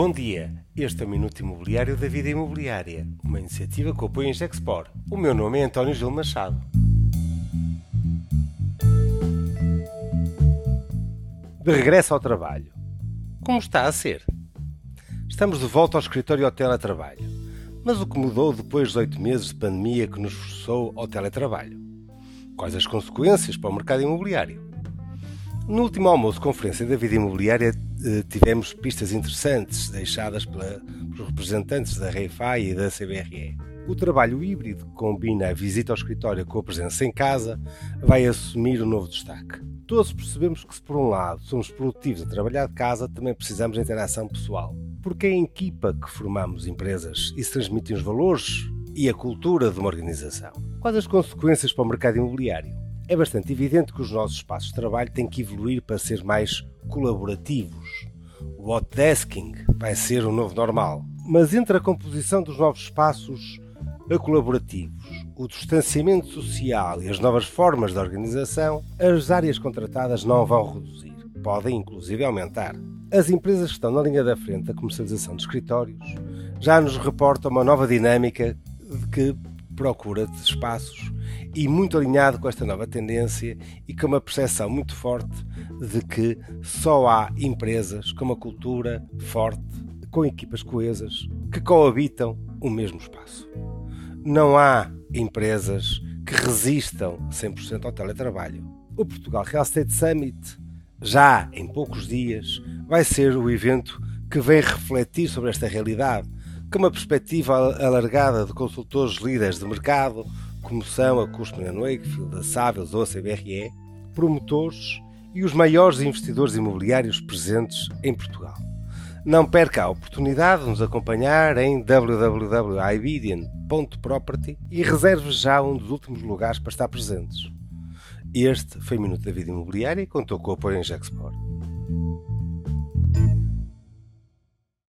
Bom dia, este é o Minuto Imobiliário da Vida Imobiliária, uma iniciativa que apoia em Gexpor. O meu nome é António Gil Machado. De regresso ao trabalho. Como está a ser? Estamos de volta ao escritório ao teletrabalho. Mas o que mudou depois dos oito meses de pandemia que nos forçou ao teletrabalho? Quais as consequências para o mercado imobiliário? No último almoço conferência da vida imobiliária tivemos pistas interessantes deixadas pela, pelos representantes da REIFAI e da CBRE. O trabalho híbrido que combina a visita ao escritório com a presença em casa vai assumir um novo destaque. Todos percebemos que se por um lado somos produtivos a trabalhar de casa, também precisamos de interação pessoal. Porque é em equipa que formamos empresas e se transmitem os valores e a cultura de uma organização. Quais as consequências para o mercado imobiliário? É bastante evidente que os nossos espaços de trabalho têm que evoluir para ser mais colaborativos. O hotdesking vai ser o novo normal. Mas entre a composição dos novos espaços colaborativos, o distanciamento social e as novas formas de organização, as áreas contratadas não vão reduzir, podem inclusive aumentar. As empresas que estão na linha da frente da comercialização de escritórios já nos reportam uma nova dinâmica de que procura de espaços e muito alinhado com esta nova tendência e com uma percepção muito forte de que só há empresas com uma cultura forte, com equipas coesas, que coabitam o mesmo espaço. Não há empresas que resistam 100% ao teletrabalho. O Portugal Real Estate Summit, já em poucos dias, vai ser o evento que vem refletir sobre esta realidade, com uma perspectiva alargada de consultores líderes de mercado, como são a Cushman Wakefield, a Savills ou a CBRE, promotores e os maiores investidores imobiliários presentes em Portugal. Não perca a oportunidade de nos acompanhar em www.ibidian.property e reserve já um dos últimos lugares para estar presentes. Este foi o Minuto da Vida Imobiliária e contou com o apoio em Gexport.